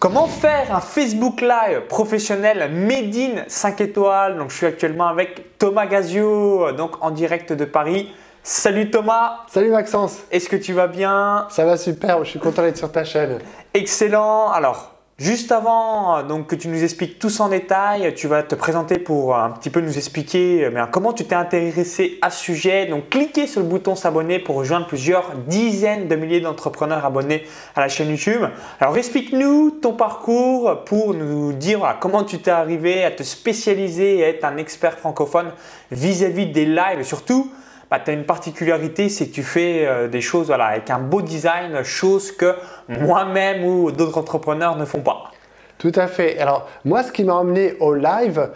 Comment faire un Facebook Live professionnel made in 5 étoiles? Donc je suis actuellement avec Thomas Gazio, donc en direct de Paris. Salut Thomas. Salut Maxence. Est-ce que tu vas bien? Ça va super, je suis content d'être sur ta chaîne. Excellent. Alors, Juste avant donc, que tu nous expliques tout en détail, tu vas te présenter pour un petit peu nous expliquer euh, comment tu t'es intéressé à ce sujet. Donc cliquez sur le bouton s'abonner pour rejoindre plusieurs dizaines de milliers d'entrepreneurs abonnés à la chaîne YouTube. Alors explique-nous ton parcours pour nous dire comment tu t'es arrivé à te spécialiser et être un expert francophone vis-à-vis des lives surtout bah, tu as une particularité, c'est que tu fais euh, des choses avec un beau design, chose que moi-même ou d'autres entrepreneurs ne font pas. Tout à fait. Alors moi, ce qui m'a emmené au live,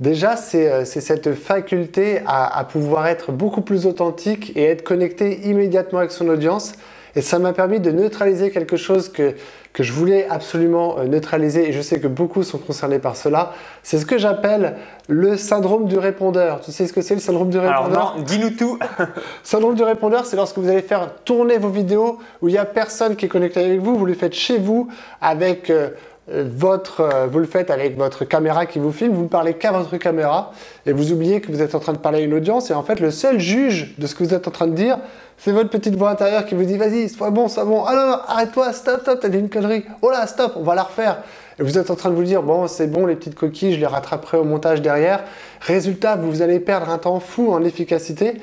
déjà, c'est euh, cette faculté à, pouvoir être beaucoup plus authentique et être connecté immédiatement avec son audience. Et ça m'a permis de neutraliser quelque chose que, que je voulais absolument euh, neutraliser, et je sais que beaucoup sont concernés par cela. C'est ce que j'appelle le syndrome du répondeur. Tu sais ce que c'est le syndrome du répondeur Alors non, dis-nous tout. syndrome du répondeur, c'est lorsque vous allez faire tourner vos vidéos où il n'y a personne qui est connecté avec vous, vous le faites chez vous avec... Euh, votre, euh, vous le faites avec votre caméra qui vous filme, vous ne parlez qu'à votre caméra et vous oubliez que vous êtes en train de parler à une audience et en fait le seul juge de ce que vous êtes en train de dire, c'est votre petite voix intérieure qui vous dit vas-y, sois bon, sois bon, ah non, arrête-toi, stop, stop, t'as dit une connerie, oh là, stop, on va la refaire. Et vous êtes en train de vous dire bon, c'est bon, les petites coquilles, je les rattraperai au montage derrière. Résultat, vous allez perdre un temps fou en efficacité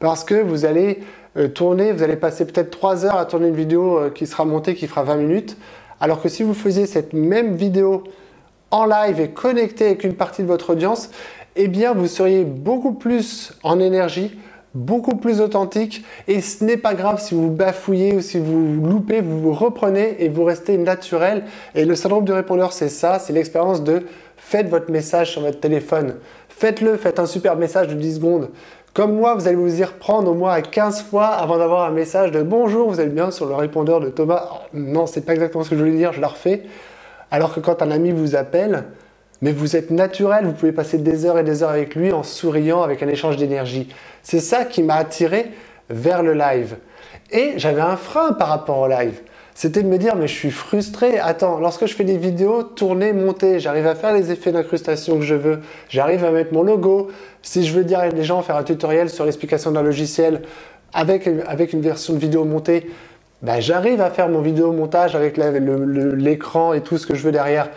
parce que vous allez euh, tourner, vous allez passer peut-être 3 heures à tourner une vidéo euh, qui sera montée, qui fera 20 minutes alors que si vous faisiez cette même vidéo en live et connectée avec une partie de votre audience, eh bien vous seriez beaucoup plus en énergie, beaucoup plus authentique et ce n'est pas grave si vous bafouillez ou si vous loupez, vous vous reprenez et vous restez naturel. Et le syndrome du répondeur, c'est ça, c'est l'expérience de faites votre message sur votre téléphone. Faites-le, faites un super message de 10 secondes. Comme moi, vous allez vous y reprendre au moins 15 fois avant d'avoir un message de bonjour, vous allez bien sur le répondeur de Thomas. non, c'est pas exactement ce que je voulais dire, je la refais. Alors que quand un ami vous appelle, mais vous êtes naturel, vous pouvez passer des heures et des heures avec lui en souriant, avec un échange d'énergie. C'est ça qui m'a attiré vers le live. Et j'avais un frein par rapport au live c'était de me dire mais je suis frustré. Attends, lorsque je fais des vidéos tourner, monter, j'arrive à faire les effets d'incrustation que je veux, j'arrive à mettre mon logo. Si je veux dire à des gens faire un tutoriel sur l'explication d'un logiciel avec, avec une version de vidéo montée, ben, j'arrive à faire mon vidéo montage avec l'écran et tout ce que je veux derrière.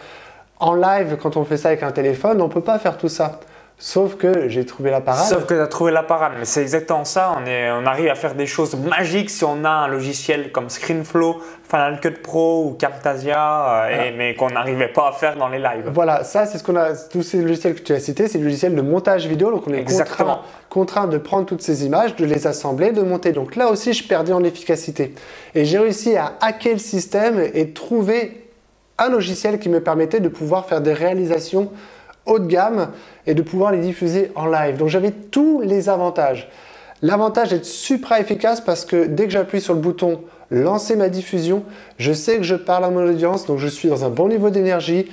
En live, quand on fait ça avec un téléphone, on ne peut pas faire tout ça. Sauf que j'ai trouvé la parade. Sauf que tu as trouvé la parade. Mais c'est exactement ça. On, est, on arrive à faire des choses magiques si on a un logiciel comme ScreenFlow, Final Cut Pro ou Camtasia, euh, mais qu'on n'arrivait pas à faire dans les lives. Voilà, ça c'est ce qu'on a. Tous ces logiciels que tu as cités, c'est des logiciels de montage vidéo. Donc on est contraint, contraint, de prendre toutes ces images, de les assembler, de monter. Donc là aussi, je perdais en efficacité. Et j'ai réussi à hacker le système et trouver un logiciel qui me permettait de pouvoir faire des réalisations haut de gamme et de pouvoir les diffuser en live. Donc j'avais tous les avantages. L'avantage d'être super efficace parce que dès que j'appuie sur le bouton lancer ma diffusion, je sais que je parle à mon audience, donc je suis dans un bon niveau d'énergie,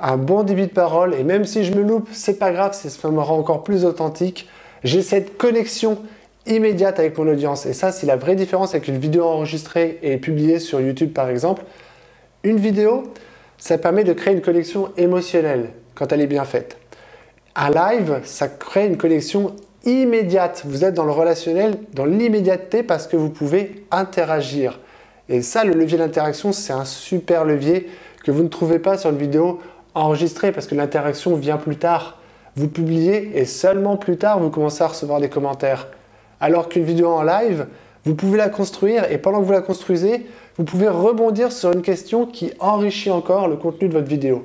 un bon débit de parole, et même si je me loupe, c'est pas grave, ça me rend encore plus authentique. J'ai cette connexion immédiate avec mon audience, et ça c'est la vraie différence avec une vidéo enregistrée et publiée sur YouTube par exemple. Une vidéo, ça permet de créer une connexion émotionnelle quand elle est bien faite. Un live, ça crée une connexion immédiate. Vous êtes dans le relationnel, dans l'immédiateté parce que vous pouvez interagir. Et ça, le levier d'interaction, c'est un super levier que vous ne trouvez pas sur une vidéo enregistrée parce que l'interaction vient plus tard. Vous publiez et seulement plus tard, vous commencez à recevoir des commentaires. Alors qu'une vidéo en live, vous pouvez la construire et pendant que vous la construisez, vous pouvez rebondir sur une question qui enrichit encore le contenu de votre vidéo.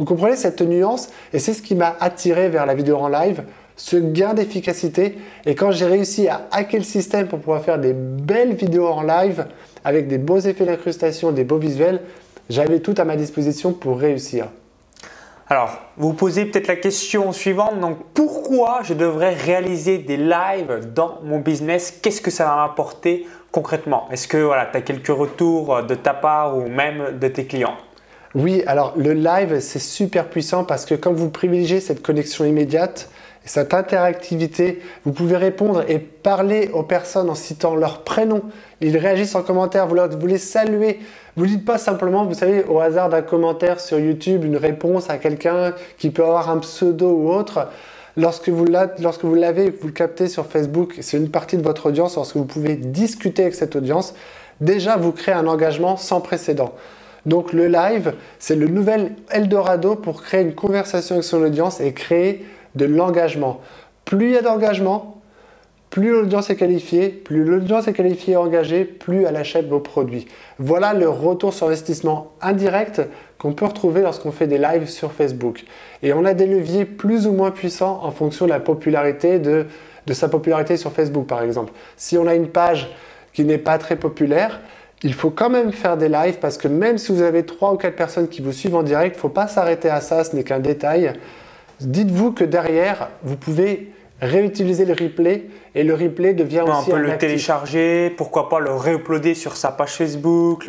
Vous comprenez cette nuance et c'est ce qui m'a attiré vers la vidéo en live, ce gain d'efficacité. Et quand j'ai réussi à hacker le système pour pouvoir faire des belles vidéos en live avec des beaux effets d'incrustation, des beaux visuels, j'avais tout à ma disposition pour réussir. Alors, vous posez peut-être la question suivante, donc pourquoi je devrais réaliser des lives dans mon business? Qu'est-ce que ça va m'apporter concrètement? Est-ce que voilà, tu as quelques retours de ta part ou même de tes clients? Oui, alors le live, c'est super puissant parce que quand vous privilégiez cette connexion immédiate, cette interactivité, vous pouvez répondre et parler aux personnes en citant leur prénom. Ils réagissent en commentaire, vous, les saluez. Vous ne dites pas simplement, vous savez, au hasard d'un commentaire sur YouTube, une réponse à quelqu'un qui peut avoir un pseudo ou autre. Lorsque vous l'avez, vous le captez sur Facebook, c'est une partie de votre audience, lorsque vous pouvez discuter avec cette audience, déjà vous créez un engagement sans précédent. Donc le live, c'est le nouvel Eldorado pour créer une conversation avec son audience et créer de l'engagement. Plus il y a d'engagement, plus l'audience est qualifiée, plus l'audience est qualifiée et engagée, plus elle achète vos produits. Voilà le retour sur investissement indirect qu'on peut retrouver lorsqu'on fait des lives sur Facebook. Et on a des leviers plus ou moins puissants en fonction de la popularité de, de sa popularité sur Facebook par exemple. Si on a une page qui n'est pas très populaire, il faut quand même faire des lives parce que même si vous avez 3 ou 4 personnes qui vous suivent en direct, il ne faut pas s'arrêter à ça, ce n'est qu'un détail. Dites-vous que derrière, vous pouvez réutiliser le replay et le replay devient aussi on peut le télécharger, pourquoi pas le réuploader sur sa page Facebook,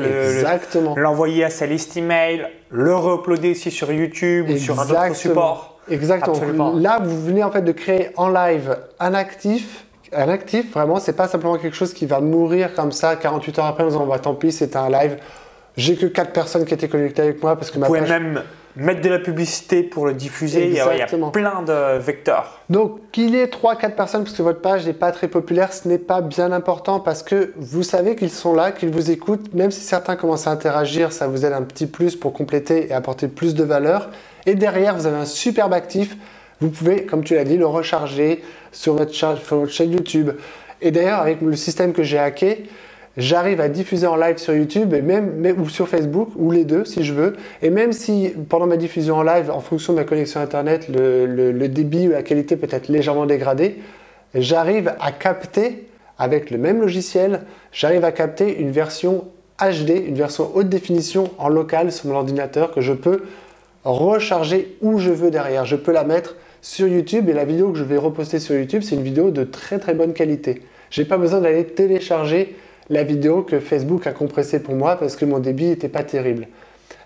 l'envoyer à sa liste email, le réuploader aussi sur YouTube ou sur un autre support. Exactement. Là, vous venez en fait de créer en live un actif un actif, vraiment, c'est pas simplement quelque chose qui va mourir comme ça 48 heures après en disant bah, tant pis, c'était un live. J'ai que 4 personnes qui étaient connectées avec moi parce que Vous pouvez même mettre de la publicité pour le diffuser. Il y, a, plein de vecteurs. Donc, qu'il y ait 3-4 personnes parce que votre page n'est pas très populaire, ce n'est pas bien important parce que vous savez qu'ils sont là, qu'ils vous écoutent. Même si certains commencent à interagir, ça vous aide un petit plus pour compléter et apporter plus de valeur. Et derrière, vous avez un superbe actif vous pouvez, comme tu l'as dit, le recharger sur votre, chaîne YouTube. Et d'ailleurs, avec le système que j'ai hacké, j'arrive à diffuser en live sur YouTube et même, ou sur Facebook, ou les deux si je veux. Et même si pendant ma diffusion en live, en fonction de ma connexion Internet, le, débit ou la qualité peut être légèrement dégradé, j'arrive à capter, avec le même logiciel, j'arrive à capter une version HD, une version haute définition en local sur mon ordinateur que je peux recharger où je veux derrière. Je peux la mettre sur YouTube et la vidéo que je vais reposter sur YouTube, c'est une vidéo de très très bonne qualité. J'ai pas besoin d'aller télécharger la vidéo que Facebook a compressée pour moi parce que mon débit n'était pas terrible.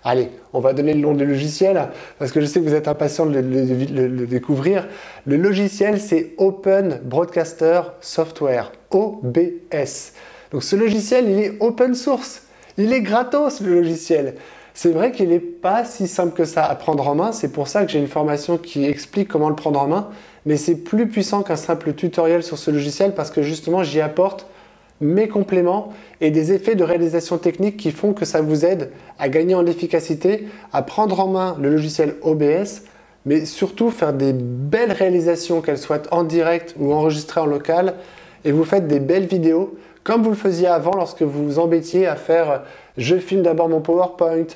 Allez, on va donner le nom du logiciel parce que je sais que vous êtes impatient de le, découvrir. Le logiciel, c'est Open Broadcaster Software, OBS. Donc ce logiciel, il est open source. Il est gratos, le logiciel. C'est vrai qu'il n'est pas si simple que ça à prendre en main. C'est pour ça que j'ai une formation qui explique comment le prendre en main. Mais c'est plus puissant qu'un simple tutoriel sur ce logiciel parce que justement, j'y apporte mes compléments et des effets de réalisation technique qui font que ça vous aide à gagner en efficacité, à prendre en main le logiciel OBS, mais surtout faire des belles réalisations, qu'elles soient en direct ou enregistrées en local, et vous faites des belles vidéos comme vous le faisiez avant lorsque vous vous embêtiez à faire je filme d'abord mon PowerPoint,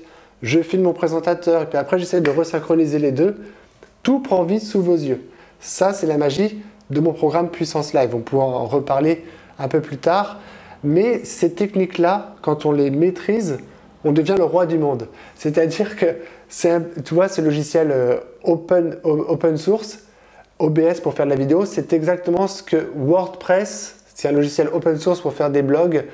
je filme mon présentateur, et puis après j'essaie de resynchroniser les deux. Tout prend vie sous vos yeux. Ça, c'est la magie de mon programme Puissance Live. On pourra en reparler un peu plus tard. Mais ces techniques-là, quand on les maîtrise, on devient le roi du monde. C'est-à-dire que, tu vois, ce logiciel euh, open, open source, OBS pour faire de la vidéo, c'est exactement ce que WordPress, c'est un logiciel open source pour faire des blogs,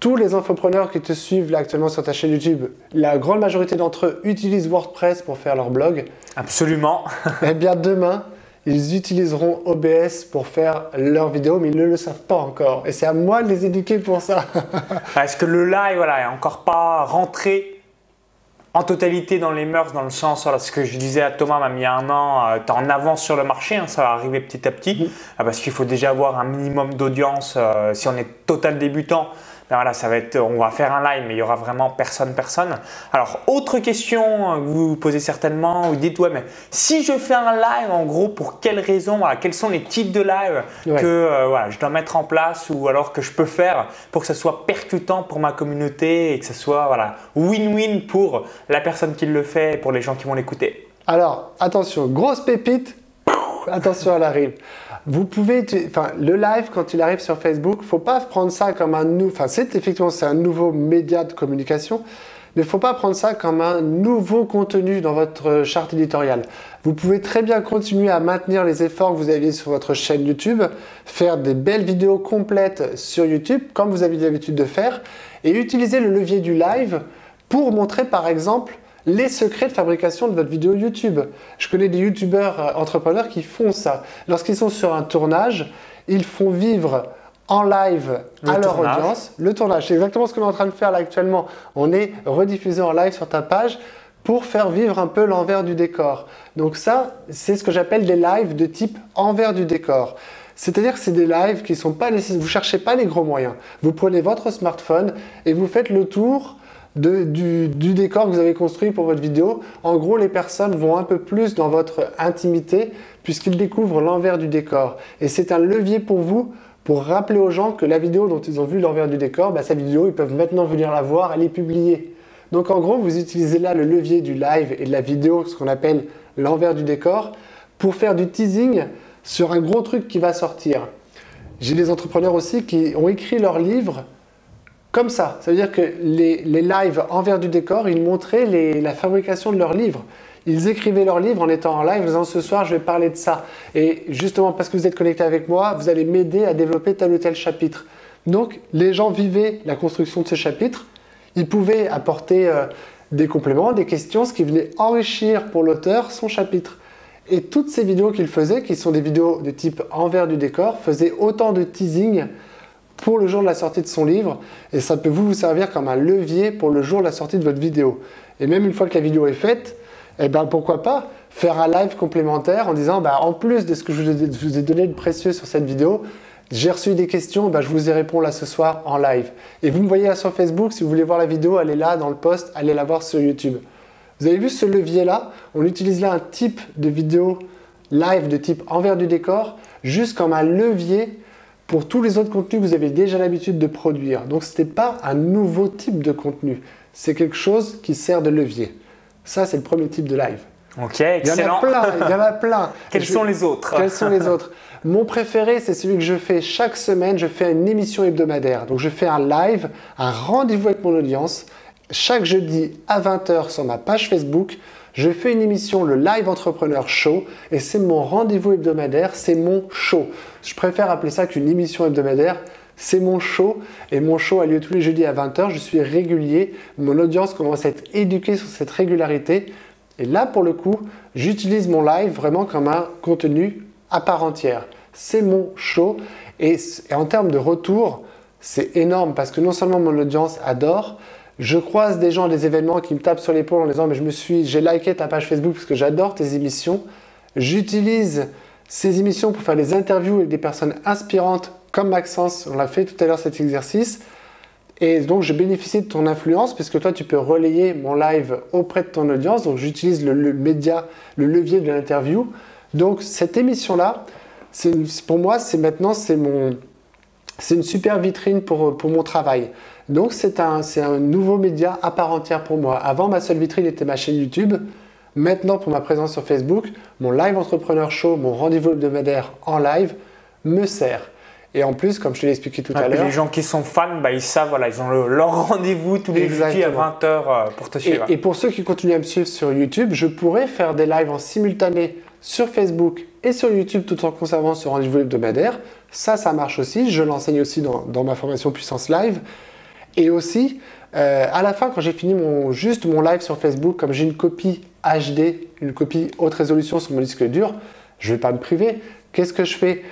tous les infopreneurs qui te suivent là actuellement sur ta chaîne YouTube, la grande majorité d'entre eux utilisent WordPress pour faire leur blog. Absolument. eh bien demain, ils utiliseront OBS pour faire leurs vidéos, mais ils ne le savent pas encore. Et c'est à moi de les éduquer pour ça. Est-ce que le live voilà, est encore pas rentré en totalité dans les mœurs, dans le sens, voilà, ce que je disais à Thomas, m'a mis un an, euh, tu es en avance sur le marché, hein, ça va arriver petit à petit, mm. ah, parce qu'il faut déjà avoir un minimum d'audience. Euh, si on est total débutant, voilà, ça va être, on va faire un live, mais il y aura vraiment personne, personne. Alors, autre question que vous vous posez certainement, vous dites, ouais, mais si je fais un live, en gros, pour quelles raisons, quels sont les types de live que euh, voilà, je dois mettre en place ou alors que je peux faire pour que ça soit percutant pour ma communauté et que ça soit voilà, win-win pour la personne qui le fait et pour les gens qui vont l'écouter? Alors, attention, grosse pépite, attention, elle arrive. Vous pouvez, enfin, le live quand il arrive sur Facebook, faut pas prendre ça comme un nouveau, enfin, c'est effectivement c'est un nouveau média de communication, mais faut pas prendre ça comme un nouveau contenu dans votre charte éditoriale. Vous pouvez très bien continuer à maintenir les efforts que vous aviez sur votre chaîne YouTube, faire des belles vidéos complètes sur YouTube, comme vous avez l'habitude de faire, et utiliser le levier du live pour montrer par exemple les secrets de fabrication de votre vidéo YouTube. Je connais des youtubeurs euh, entrepreneurs qui font ça. Lorsqu'ils sont sur un tournage, ils font vivre en live à leur audience le tournage. C'est exactement ce qu'on est en train de faire là actuellement. On est rediffusé en live sur ta page pour faire vivre un peu l'envers du décor. Donc ça, c'est ce que j'appelle des lives de type envers du décor. C'est-à-dire que c'est des lives qui sont pas nécessaires. Vous cherchez pas les gros moyens. Vous prenez votre smartphone et vous faites le tour du, décor que vous avez construit pour votre vidéo. En gros, les personnes vont un peu plus dans votre intimité puisqu'ils découvrent l'envers du décor. Et c'est un levier pour vous pour rappeler aux gens que la vidéo dont ils ont vu l'envers du décor, bah, sa vidéo, ils peuvent maintenant venir la voir, elle est publiée. Donc en gros, vous utilisez là le levier du live et de la vidéo, ce qu'on appelle l'envers du décor, pour faire du teasing sur un gros truc qui va sortir. J'ai des entrepreneurs aussi qui ont écrit leur livre comme ça. Ça veut dire que les, lives envers du décor, ils montraient la fabrication de leurs livres. Ils écrivaient leurs livres en étant en live, en disant ce soir je vais parler de ça. Et justement parce que vous êtes connecté avec moi, vous allez m'aider à développer tel ou tel chapitre. Donc les gens vivaient la construction de ce chapitre. Ils pouvaient apporter euh, des compléments, des questions, ce qui venait enrichir pour l'auteur son chapitre. Et toutes ces vidéos qu'il faisait, qui sont des vidéos de type envers du décor, faisaient autant de teasing pour le jour de la sortie de son livre. Et ça peut vous servir comme un levier pour le jour de la sortie de votre vidéo. Et même une fois que la vidéo est faite, eh ben pourquoi pas faire un live complémentaire en disant bah, en plus de ce que je vous ai donné de précieux sur cette vidéo, j'ai reçu des questions, bah, je vous y réponds là ce soir en live. Et vous me voyez là sur Facebook, si vous voulez voir la vidéo, allez là dans le post, allez la voir sur YouTube. Vous avez vu ce levier-là? On utilise là un type de vidéo live de type envers du décor, juste comme un levier pour tous les autres contenus que vous avez déjà l'habitude de produire. Donc ce n'est pas un nouveau type de contenu, c'est quelque chose qui sert de levier. Ça, c'est le premier type de live. Ok, excellent. Il y en a plein, il y en a plein. Quels sont les autres Quels sont les autres? Mon préféré, c'est celui que je fais chaque semaine. Je fais une émission hebdomadaire. Donc, je fais un live, un rendez-vous avec mon audience chaque jeudi à 20h sur ma page Facebook, je fais une émission, le Live Entrepreneur Show, et c'est mon rendez-vous hebdomadaire, c'est mon show. Je préfère appeler ça qu'une émission hebdomadaire. C'est mon show et mon show a lieu tous les jeudis à 20h. Je suis régulier. Mon audience commence à être éduquée sur cette régularité. Et là, pour le coup, j'utilise mon live vraiment comme un contenu à part entière. C'est mon show. Et, en termes de retour, c'est énorme parce que non seulement mon audience adore, je croise des gens à des événements qui me tapent sur l'épaule en disant mais je me suis, j'ai liké ta page Facebook parce que j'adore tes émissions. J'utilise ces émissions pour faire des interviews avec des personnes inspirantes comme Maxence. On l'a fait tout à l'heure cet exercice. Et donc je bénéficie de ton influence puisque toi tu peux relayer mon live auprès de ton audience. Donc j'utilise le, média, le levier de l'interview. Donc cette émission là, pour moi c'est maintenant c'est mon, c'est une super vitrine pour, pour mon travail. Donc c'est un, un nouveau média à part entière pour moi. Avant, ma seule vitrine était ma chaîne YouTube. Maintenant, pour ma présence sur Facebook, mon live entrepreneur show, mon rendez-vous hebdomadaire en live me sert. Et en plus, comme je te l'ai expliqué tout à l'heure. Les gens qui sont fans, bah, ils savent, voilà, ils ont leur rendez-vous tous les jeudis à 20h euh, pour te suivre. Et, et, pour ceux qui continuent à me suivre sur YouTube, je pourrais faire des lives en simultané sur Facebook et sur YouTube tout en conservant ce rendez-vous hebdomadaire. Ça, ça marche aussi. Je l'enseigne aussi dans, dans, ma formation Puissance Live. Et aussi, euh, à la fin, quand j'ai fini mon, juste mon live sur Facebook, comme j'ai une copie HD, une copie haute résolution sur mon disque dur, je ne vais pas me priver. Qu'est-ce que je fais?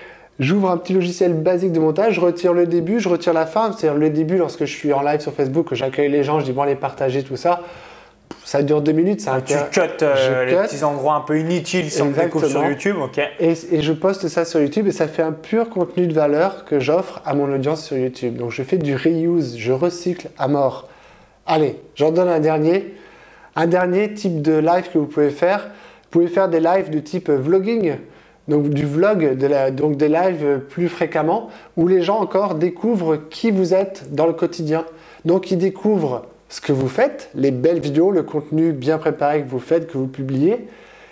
J'ouvre un petit logiciel basique de montage, je retire le début, je retire la fin. C'est-à-dire le début, lorsque je suis en live sur Facebook, que j'accueille les gens, je dis bon, les partager, tout ça. Ça dure deux minutes. Ça tu cut euh, les petits endroits un peu inutiles si on découvre sur YouTube. ok. Et, et, je poste ça sur YouTube et ça fait un pur contenu de valeur que j'offre à mon audience sur YouTube. Donc je fais du reuse, je recycle à mort. Allez, j'en donne un dernier. Un dernier type de live que vous pouvez faire. Vous pouvez faire des lives de type vlogging. Donc du vlog, de la, donc des lives plus fréquemment, où les gens encore découvrent qui vous êtes dans le quotidien. Donc ils découvrent ce que vous faites, les belles vidéos, le contenu bien préparé que vous faites, que vous publiez.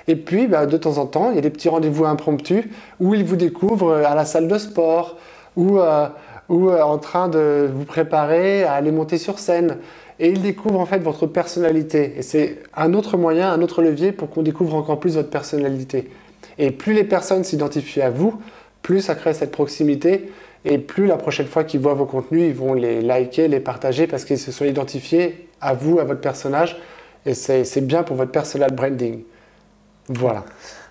Et puis, bah, de temps en temps, il y a des petits rendez-vous impromptus où ils vous découvrent à la salle de sport ou, euh, euh, en train de vous préparer à aller monter sur scène. Et ils découvrent en fait votre personnalité. Et c'est un autre moyen, un autre levier pour qu'on découvre encore plus votre personnalité. Et plus les personnes s'identifient à vous, plus ça crée cette proximité et plus la prochaine fois qu'ils voient vos contenus, ils vont les liker, les partager parce qu'ils se sont identifiés à vous, à votre personnage. et c'est bien pour votre personal branding. Voilà.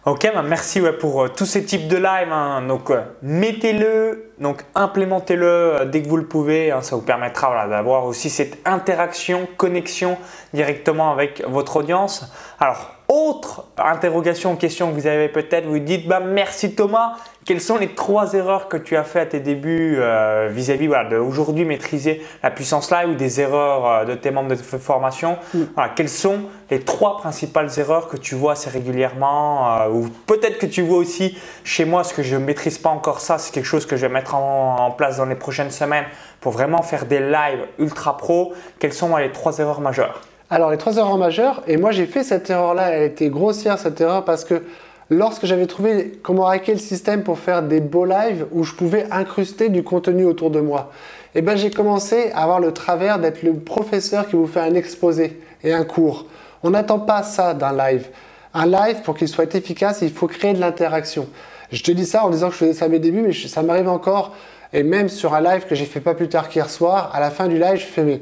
Ok, bah, merci pour euh, tous ces types de live. Hein. Donc, euh, mettez-le, donc implémentez-le euh, dès que vous le pouvez. Hein. Ça vous permettra d'avoir aussi cette interaction, connexion directement avec votre audience. Alors, autre interrogation, question que vous avez peut-être, vous dites bah, merci Thomas. Quelles sont les trois erreurs que tu as fait à tes débuts euh, vis-à-vis voilà, d'aujourd'hui maîtriser la puissance live ou des erreurs euh, de tes membres de formation? Mm. Quelles sont les trois principales erreurs que tu vois assez régulièrement euh, ou peut-être que tu vois aussi chez moi, parce que je ne maîtrise pas encore ça, c'est quelque chose que je vais mettre en, place dans les prochaines semaines pour vraiment faire des lives ultra pro. Quelles sont les trois erreurs majeures? Alors, les trois erreurs majeures, et moi j'ai fait cette erreur-là, elle était grossière cette erreur parce que lorsque j'avais trouvé comment hacker le système pour faire des beaux lives où je pouvais incruster du contenu autour de moi, eh ben, j'ai commencé à avoir le travers d'être le professeur qui vous fait un exposé et un cours. On n'attend pas ça d'un live. Un live, pour qu'il soit efficace, il faut créer de l'interaction. Je te dis ça en disant que je faisais ça à mes débuts, mais ça m'arrive encore. Et même sur un live que j'ai fait pas plus tard qu'hier soir, à la fin du live, je fais mais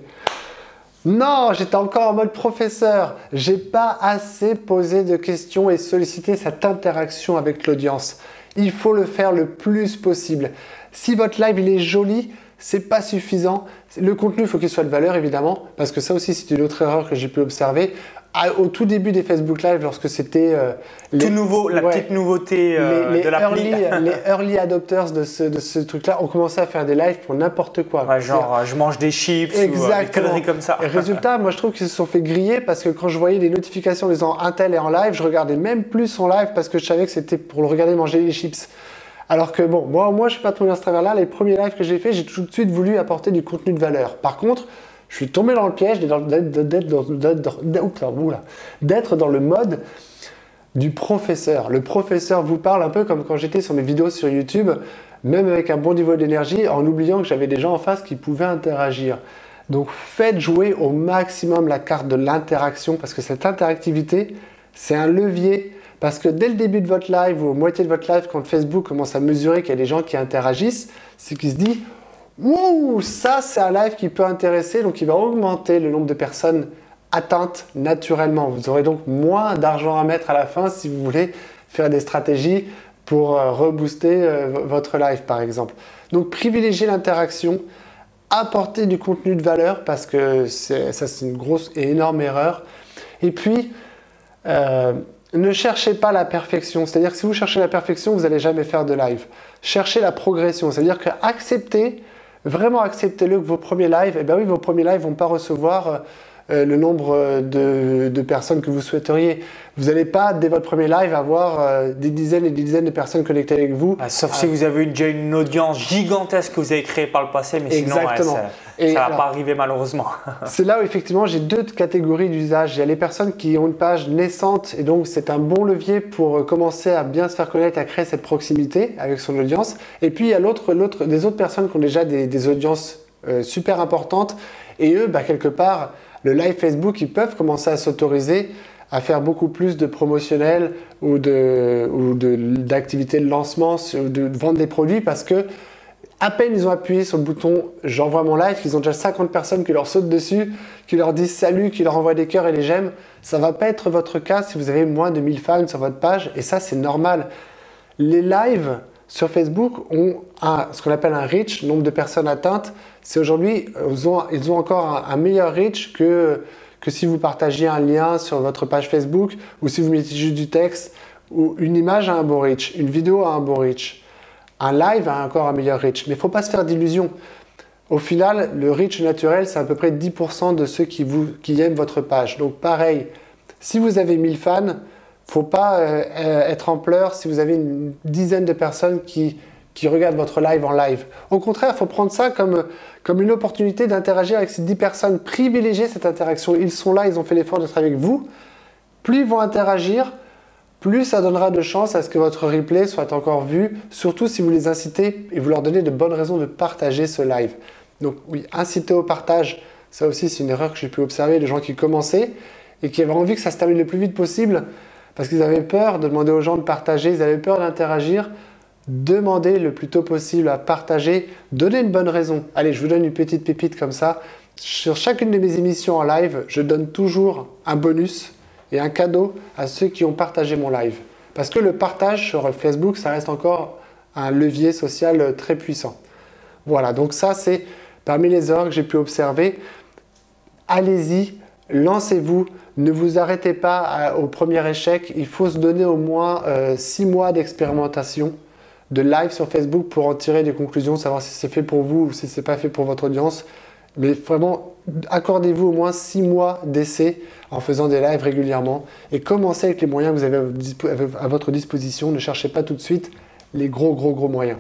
non, j'étais encore en mode professeur. J'ai pas assez posé de questions et sollicité cette interaction avec l'audience. Il faut le faire le plus possible. Si votre live il est joli, c'est pas suffisant. Le contenu, il faut qu'il soit de valeur évidemment, parce que ça aussi c'est une autre erreur que j'ai pu observer au tout début des Facebook Live, lorsque c'était euh, tout nouveau, la petite nouveauté euh, les, de l'appli, les early adopters de ce, de ce truc-là ont commencé à faire des lives pour n'importe quoi. genre, je mange des chips ou des conneries comme ça. Et résultat, moi je trouve qu'ils se sont fait griller parce que quand je voyais les notifications disant Intel est en live, je regardais même plus son live parce que je savais que c'était pour le regarder manger des chips. Alors que bon, moi, moi je suis pas trop dans ce travers-là. Les premiers lives que j'ai fait, j'ai tout de suite voulu apporter du contenu de valeur. Par contre, je suis tombé dans le piège d'être dans le mode du professeur. Le professeur vous parle un peu comme quand j'étais sur mes vidéos sur YouTube, même avec un bon niveau d'énergie, en oubliant que j'avais des gens en face qui pouvaient interagir. Donc faites jouer au maximum la carte de l'interaction parce que cette interactivité, c'est un levier. Parce que dès le début de votre live ou au moitié de votre live, quand Facebook commence à mesurer qu'il y a des gens qui interagissent, c'est qu'il se dit Ouh, ça c'est un live qui peut intéresser, donc il va augmenter le nombre de personnes atteintes naturellement. Vous aurez donc moins d'argent à mettre à la fin si vous voulez faire des stratégies pour euh, rebooster euh, votre live par exemple. Donc privilégiez l'interaction, apportez du contenu de valeur parce que ça c'est une grosse et énorme erreur. Et puis, euh, ne cherchez pas la perfection. C'est-à-dire que si vous cherchez la perfection, vous n'allez jamais faire de live. Cherchez la progression. C'est-à-dire que acceptez vraiment acceptez-le que vos premiers lives, et eh bien oui, vos premiers lives vont pas recevoir euh, euh, le nombre euh, de, personnes que vous souhaiteriez. Vous n'allez pas, dès votre premier live, avoir des dizaines et des dizaines de personnes connectées avec vous. Ah, sauf si vous avez déjà une audience gigantesque que vous avez créée par le passé, mais sinon, ça ne va pas arriver malheureusement. c'est là où effectivement j'ai deux catégories d'usage. Il y a les personnes qui ont une page naissante et donc c'est un bon levier pour commencer à bien se faire connaître, à créer cette proximité avec son audience. Et puis il y a l'autre, l'autre, des autres personnes qui ont déjà des, audiences super importantes et eux, bah, quelque part, le live Facebook, ils peuvent commencer à s'autoriser à faire beaucoup plus de promotionnel ou d'activités de, de lancement, de, vendre des produits parce que à peine ils ont appuyé sur le bouton j'envoie mon live, ils ont déjà 50 personnes qui leur sautent dessus, qui leur disent salut, qui leur envoient des cœurs et des j'aime. Ça va pas être votre cas si vous avez moins de 1000 fans sur votre page et ça c'est normal. Les lives sur Facebook ont ce qu'on appelle un reach, nombre de personnes atteintes. C'est aujourd'hui, ils ont, ils ont encore un, meilleur reach que, que si vous partagiez un lien sur votre page Facebook ou si vous mettez juste du texte ou une image a un bon reach, une vidéo a un bon reach. Un live a encore un meilleur reach. Mais il ne faut pas se faire d'illusions. Au final, le reach naturel, c'est à peu près 10% de ceux qui, vous, qui aiment votre page. Donc pareil, si vous avez 1000 fans, faut pas euh, euh, être en pleurs si vous avez une dizaine de personnes qui, qui regardent votre live en live. Au contraire, il faut prendre ça comme, comme une opportunité d'interagir avec ces 10 personnes, privilégier cette interaction. Ils sont là, ils ont fait l'effort d'être avec vous. Plus ils vont interagir, plus ça donnera de chance à ce que votre replay soit encore vu, surtout si vous les incitez et vous leur donnez de bonnes raisons de partager ce live. Donc oui, inciter au partage, ça aussi c'est une erreur que j'ai pu observer des gens qui commençaient et qui avaient envie que ça se termine le plus vite possible parce qu'ils avaient peur de demander aux gens de partager, ils avaient peur d'interagir. Demandez le plus tôt possible à partager, donnez une bonne raison. Allez, je vous donne une petite pépite comme ça. sur chacune de mes émissions en live, je donne toujours un bonus et un cadeau à ceux qui ont partagé mon live. Parce que le partage sur Facebook, ça reste encore un levier social très puissant. Voilà, donc ça c'est parmi les erreurs que j'ai pu observer. Allez-y, lancez-vous, ne vous arrêtez pas au premier échec. Il faut se donner au moins 6 euh, mois d'expérimentation de live sur Facebook pour en tirer des conclusions, savoir si c'est fait pour vous ou si c'est pas fait pour votre audience. Mais vraiment, accordez-vous au moins 6 mois d'essai en faisant des lives régulièrement et commencez avec les moyens que vous avez à votre disposition. Ne cherchez pas tout de suite les gros, gros, gros moyens.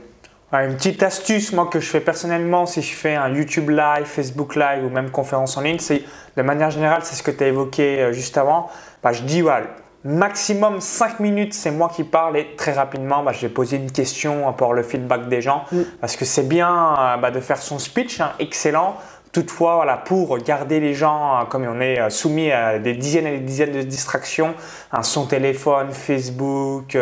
Une petite astuce, moi, que je fais personnellement, si je fais un YouTube Live, Facebook Live ou même conférence en ligne, c'est de manière générale, c'est ce que tu as évoqué euh, juste avant. Bah, je dis, voilà, maximum 5 minutes, c'est moi qui parle et très rapidement, bah, je vais poser une question pour le feedback des gens mm. parce que c'est bien euh, bah, de faire son speech, hein, excellent. Toutefois, voilà, pour garder les gens, euh, comme on est soumis à des dizaines et des dizaines de distractions, hein, son téléphone, Facebook,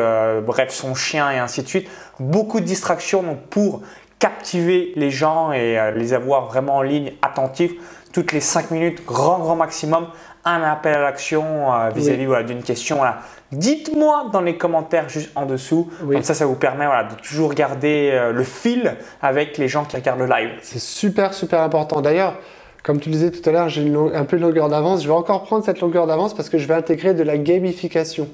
bref, son chien et ainsi de suite, beaucoup de distractions. Pour captiver les gens et les avoir vraiment en ligne attentifs, toutes les 5 minutes, grand, grand maximum, un appel à l'action euh, vis-à-vis d'une question. Dites-moi dans les commentaires juste en dessous. Comme ça, ça vous permet de toujours garder euh, le fil avec les gens qui regardent le live. C'est super, super important. D'ailleurs, comme tu le disais tout à l'heure, j'ai un peu de longueur d'avance. Je vais encore prendre cette longueur d'avance parce que je vais intégrer de la gamification.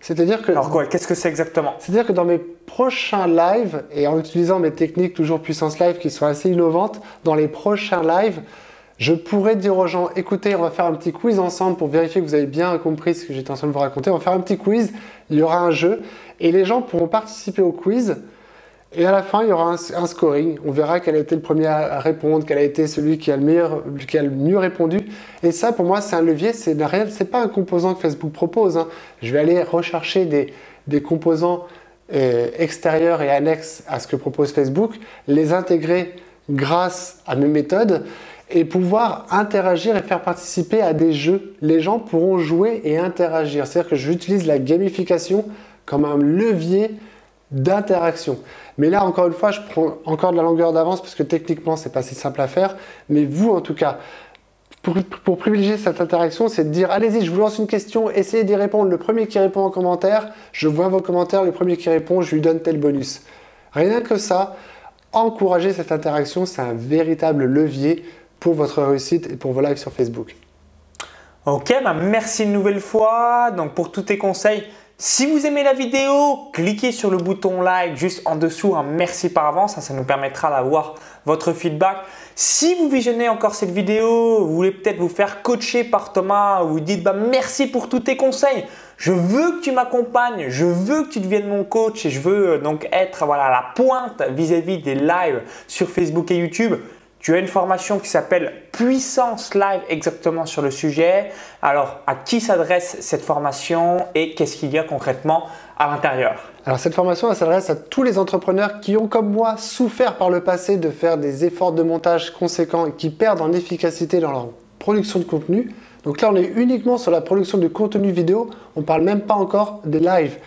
C'est-à-dire que. Alors quoi Qu'est-ce que c'est exactement? C'est-à-dire que dans mes prochains lives, et en utilisant mes techniques toujours puissance live qui sont assez innovantes, dans les prochains lives, je pourrais dire aux gens, écoutez, on va faire un petit quiz ensemble pour vérifier que vous avez bien compris ce que j'étais en train de vous raconter. On va faire un petit quiz, il y aura un jeu et les gens pourront participer au quiz. Et à la fin, il y aura un, scoring. On verra quel a été le premier à répondre, quel a été celui qui a le, mieux répondu. Et ça, pour moi, c'est un levier. C'est n'est pas un composant que Facebook propose. Hein. Je vais aller rechercher des, des composants euh, extérieurs et annexes à ce que propose Facebook, les intégrer grâce à mes méthodes et pouvoir interagir et faire participer à des jeux. Les gens pourront jouer et interagir. C'est-à-dire que j'utilise la gamification comme un levier d'interaction. Mais là, encore une fois, je prends encore de la longueur d'avance parce que techniquement, c'est pas si simple à faire. Mais vous, en tout cas, pour, pour privilégier cette interaction, c'est de dire allez-y, je vous lance une question, essayez d'y répondre. Le premier qui répond en commentaire, je vois vos commentaires. Le premier qui répond, je lui donne tel bonus. Rien que ça, encourager cette interaction, c'est un véritable levier pour votre réussite et pour vos lives sur Facebook. Ok, bah merci une nouvelle fois. Donc pour tous tes conseils, si vous aimez la vidéo, cliquez sur le bouton like juste en dessous. Un merci par avance, ça nous permettra d'avoir votre feedback. Si vous visionnez encore cette vidéo, vous voulez peut-être vous faire coacher par Thomas, vous dites bah, merci pour tous tes conseils. Je veux que tu m'accompagnes, je veux que tu deviennes mon coach et je veux euh, donc être voilà, la pointe vis à -vis des lives sur Facebook et YouTube. Tu as une formation qui s'appelle Puissance Live exactement sur le sujet. Alors, à qui s'adresse cette formation et qu'est-ce qu'il y a concrètement à l'intérieur? Alors, cette formation, s'adresse à tous les entrepreneurs qui ont, comme moi, souffert par le passé de faire des efforts de montage conséquents et qui perdent en efficacité dans leur production de contenu. Donc là, on est uniquement sur la production de contenu vidéo. On ne parle même pas encore des lives.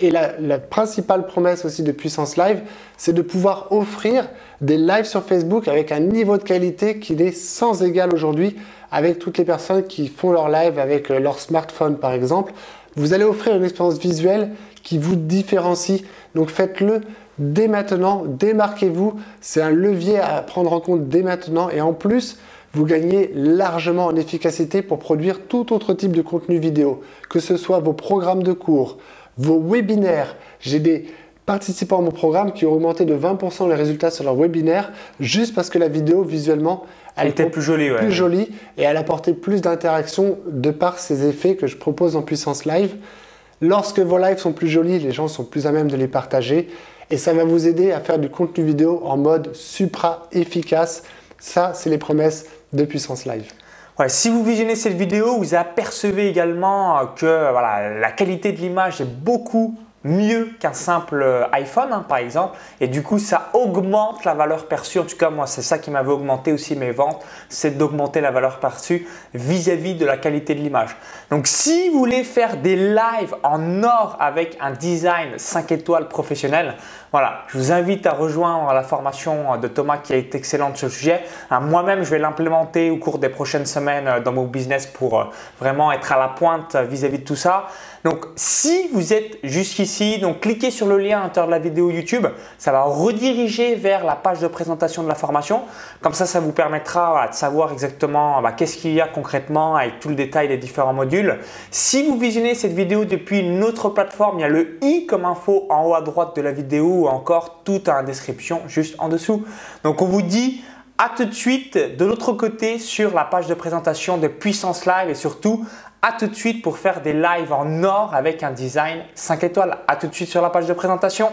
Et la, principale promesse aussi de Puissance Live, c'est de pouvoir offrir des lives sur Facebook avec un niveau de qualité qui est sans égal aujourd'hui avec toutes les personnes qui font leur live avec euh, leur smartphone par exemple. Vous allez offrir une expérience visuelle qui vous différencie. Donc faites-le dès maintenant, démarquez-vous. C'est un levier à prendre en compte dès maintenant et en plus, vous gagnez largement en efficacité pour produire tout autre type de contenu vidéo, que ce soit vos programmes de cours, vos webinaires. J'ai des participants à mon programme qui ont augmenté de 20% les résultats sur leur webinaire juste parce que la vidéo visuellement elle était plus jolie, plus jolie et elle apportait plus d'interaction de par ces effets que je propose en puissance live. Lorsque vos lives sont plus jolis, les gens sont plus à même de les partager et ça va vous aider à faire du contenu vidéo en mode supra efficace. Ça, c'est les promesses de puissance live si vous visionnez cette vidéo, vous apercevez également que voilà, la qualité de l'image est beaucoup mieux qu'un simple euh, iPhone hein, par exemple. Et du coup ça augmente la valeur perçue. En tout cas moi c'est ça qui m'avait augmenté aussi mes ventes c'est d'augmenter la valeur perçue vis-à-vis de la qualité de l'image. Donc si vous voulez faire des lives en or avec un design 5 étoiles professionnel Voilà, je vous invite à rejoindre la formation de Thomas qui est excellente sur le sujet. Hein, moi-même, je vais l'implémenter au cours des prochaines semaines dans mon business pour vraiment être à la pointe vis-à-vis de tout ça. Donc, si vous êtes jusqu'ici, donc cliquez sur le lien à l'intérieur de la vidéo YouTube. Ça va rediriger vers la page de présentation de la formation. Comme ça, ça vous permettra de savoir exactement bah, qu'est-ce qu'il y a concrètement avec tout le détail des différents modules. Si vous visionnez cette vidéo depuis une autre plateforme, il y a le i comme info en haut à droite de la vidéo ou encore tout en description juste en dessous. Donc, on vous dit à tout de suite de l'autre côté sur la page de présentation de Puissance Live et surtout à tout de suite pour faire des lives en or avec un design 5 étoiles. À tout de suite sur la page de présentation.